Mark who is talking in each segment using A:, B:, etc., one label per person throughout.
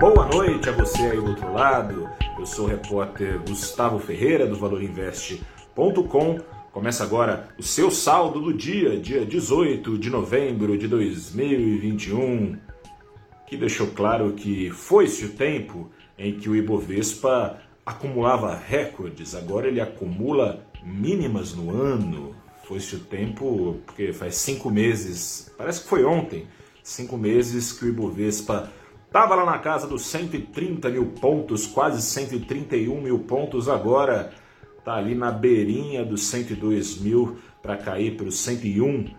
A: Boa noite a você aí do outro lado. Eu sou o repórter Gustavo Ferreira do ValorInvest.com. Começa agora o seu saldo do dia, dia 18 de novembro de 2021, que deixou claro que foi-se o tempo em que o Ibovespa acumulava recordes, agora ele acumula mínimas no ano. Foi-se o tempo, porque faz cinco meses, parece que foi ontem, cinco meses que o Ibovespa estava lá na casa dos 130 mil pontos, quase 131 mil pontos, agora está ali na beirinha dos 102 mil para cair para os 101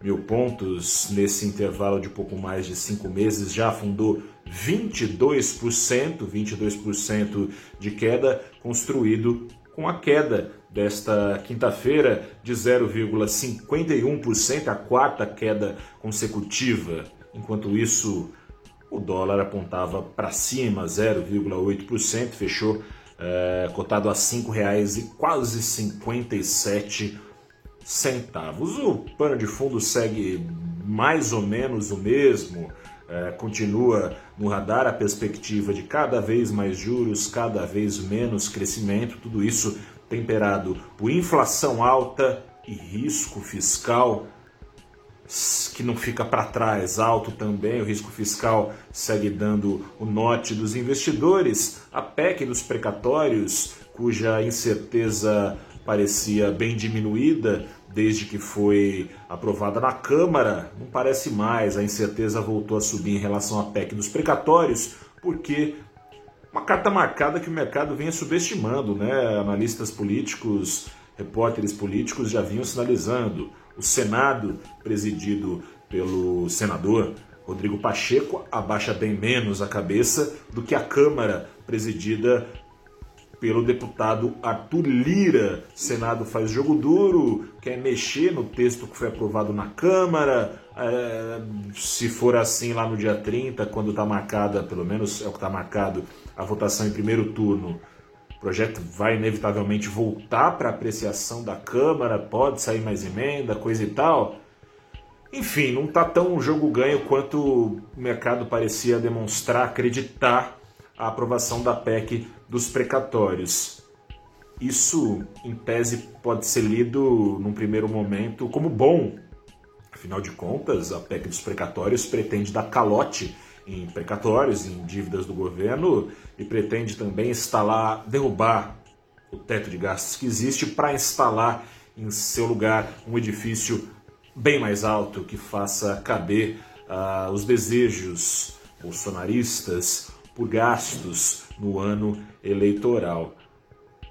A: mil pontos nesse intervalo de pouco mais de cinco meses, já afundou 22%, 22% de queda, construído com a queda desta quinta-feira de 0,51%, a quarta queda consecutiva. Enquanto isso, o dólar apontava para cima, 0,8%, fechou é, cotado a R$ 5,00 e quase 57 centavos. O pano de fundo segue mais ou menos o mesmo, é, continua no radar a perspectiva de cada vez mais juros, cada vez menos crescimento, tudo isso temperado por inflação alta e risco fiscal que não fica para trás, alto também, o risco fiscal segue dando o norte dos investidores, a PEC dos precatórios, cuja incerteza parecia bem diminuída desde que foi aprovada na Câmara, não parece mais, a incerteza voltou a subir em relação à PEC dos precatórios, porque uma carta marcada que o mercado vinha subestimando, né? Analistas políticos, repórteres políticos já vinham sinalizando. O Senado, presidido pelo senador Rodrigo Pacheco, abaixa bem menos a cabeça do que a Câmara, presidida pelo deputado Arthur Lira. O Senado faz jogo duro, quer mexer no texto que foi aprovado na Câmara. É, se for assim lá no dia 30, quando está marcada, pelo menos é o que está marcado, a votação em primeiro turno, o projeto vai inevitavelmente voltar para apreciação da Câmara, pode sair mais emenda, coisa e tal. Enfim, não está tão jogo ganho quanto o mercado parecia demonstrar, acreditar a aprovação da PEC dos precatórios. Isso, em tese, pode ser lido num primeiro momento como bom. Afinal de contas, a PEC dos precatórios pretende dar calote em precatórios, em dívidas do governo e pretende também instalar, derrubar o teto de gastos que existe para instalar em seu lugar um edifício bem mais alto que faça caber uh, os desejos bolsonaristas por gastos no ano eleitoral.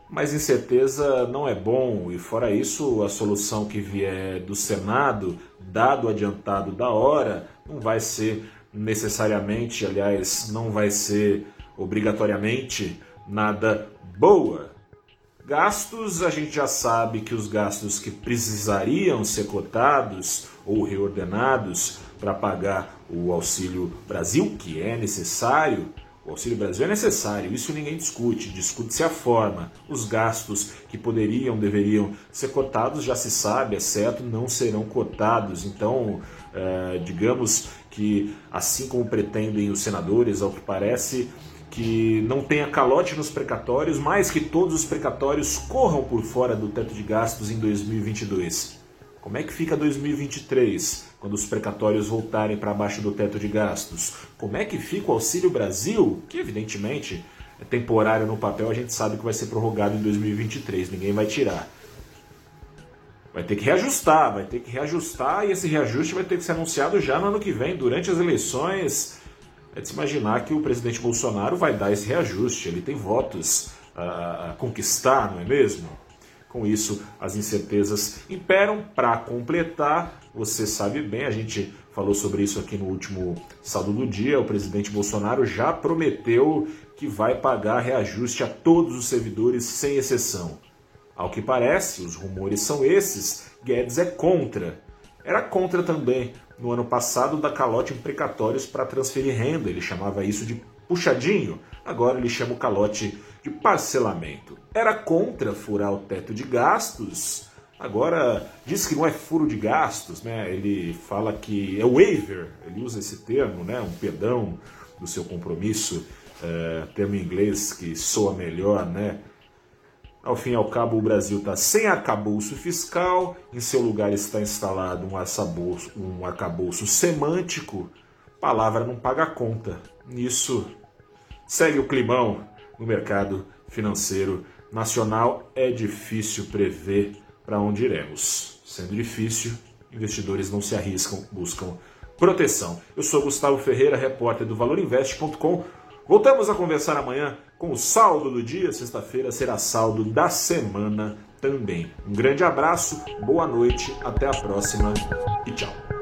A: Mas incerteza não é bom, e fora isso, a solução que vier do Senado, dado o adiantado da hora, não vai ser necessariamente, aliás, não vai ser obrigatoriamente nada boa. Gastos, a gente já sabe que os gastos que precisariam ser cotados ou reordenados para pagar o Auxílio Brasil, que é necessário, o Auxílio Brasil é necessário, isso ninguém discute, discute-se a forma. Os gastos que poderiam, deveriam ser cotados, já se sabe, é certo, não serão cotados. Então, é, digamos que, assim como pretendem os senadores, ao que parece, que não tenha calote nos precatórios, mas que todos os precatórios corram por fora do teto de gastos em 2022. Como é que fica 2023, quando os precatórios voltarem para baixo do teto de gastos? Como é que fica o Auxílio Brasil, que evidentemente é temporário no papel, a gente sabe que vai ser prorrogado em 2023, ninguém vai tirar. Vai ter que reajustar, vai ter que reajustar e esse reajuste vai ter que ser anunciado já no ano que vem, durante as eleições. É de se imaginar que o presidente Bolsonaro vai dar esse reajuste, ele tem votos a, conquistar, não é mesmo? Com isso, as incertezas imperam. Para completar, você sabe bem, a gente falou sobre isso aqui no último saldo do dia. O presidente Bolsonaro já prometeu que vai pagar reajuste a todos os servidores, sem exceção. Ao que parece, os rumores são esses, Guedes é contra. Era contra também no ano passado da calote em precatórios para transferir renda, ele chamava isso de puxadinho, agora ele chama o calote de parcelamento. Era contra furar o teto de gastos, Agora, diz que não é furo de gastos, né? Ele fala que é waiver, ele usa esse termo, né? Um perdão do seu compromisso, é, termo em inglês que soa melhor, né? Ao fim e ao cabo, o Brasil está sem arcabouço fiscal, em seu lugar está instalado um arcabouço, um arcabouço semântico. Palavra não paga conta. Nisso segue o climão no mercado financeiro nacional. É difícil prever para onde iremos. Sendo difícil, investidores não se arriscam, buscam proteção. Eu sou Gustavo Ferreira, repórter do ValorInvest.com. Voltamos a conversar amanhã com o saldo do dia. Sexta-feira será saldo da semana também. Um grande abraço, boa noite, até a próxima e tchau.